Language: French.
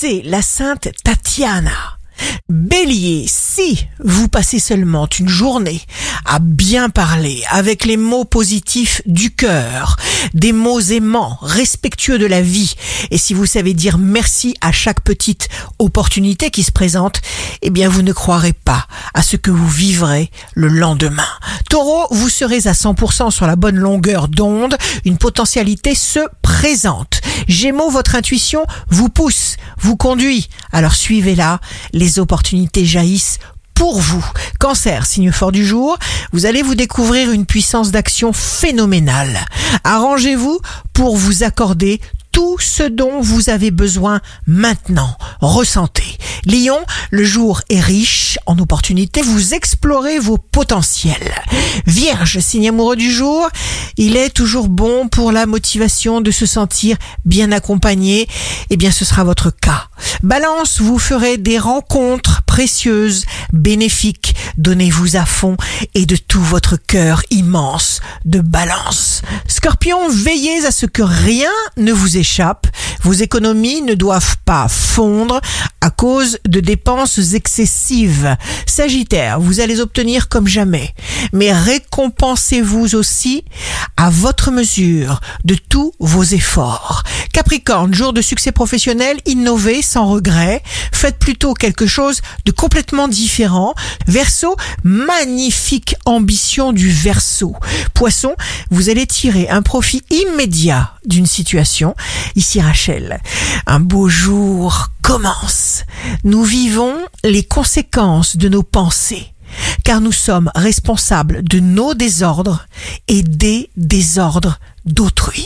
c'est la sainte Tatiana. Bélier, si vous passez seulement une journée à bien parler avec les mots positifs du cœur, des mots aimants, respectueux de la vie, et si vous savez dire merci à chaque petite opportunité qui se présente, eh bien vous ne croirez pas à ce que vous vivrez le lendemain. Taureau, vous serez à 100% sur la bonne longueur d'onde, une potentialité se présente. Gémeaux, votre intuition vous pousse, vous conduit, alors suivez-la, les opportunités jaillissent pour vous. Cancer, signe fort du jour, vous allez vous découvrir une puissance d'action phénoménale. Arrangez-vous pour vous accorder tout ce dont vous avez besoin maintenant. Ressentez. Lion, le jour est riche en opportunités, vous explorez vos potentiels. Vierge, signe amoureux du jour, il est toujours bon pour la motivation de se sentir bien accompagné. Eh bien, ce sera votre cas. Balance, vous ferez des rencontres précieuses, bénéfiques. Donnez-vous à fond et de tout votre cœur immense de balance. Scorpion, veillez à ce que rien ne vous échappe. Vos économies ne doivent pas fondre à cause de dépenses excessives. Sagittaire, vous allez obtenir comme jamais. Mais récompensez-vous aussi à votre mesure de tous vos efforts. Capricorne, jour de succès professionnel, innovez sans regret. Faites plutôt quelque chose de complètement différent. Verseau, magnifique ambition du Verseau. Poisson, vous allez tirer un profit immédiat d'une situation. Ici Rachel, un beau jour commence. Nous vivons les conséquences de nos pensées car nous sommes responsables de nos désordres et des désordres d'autrui.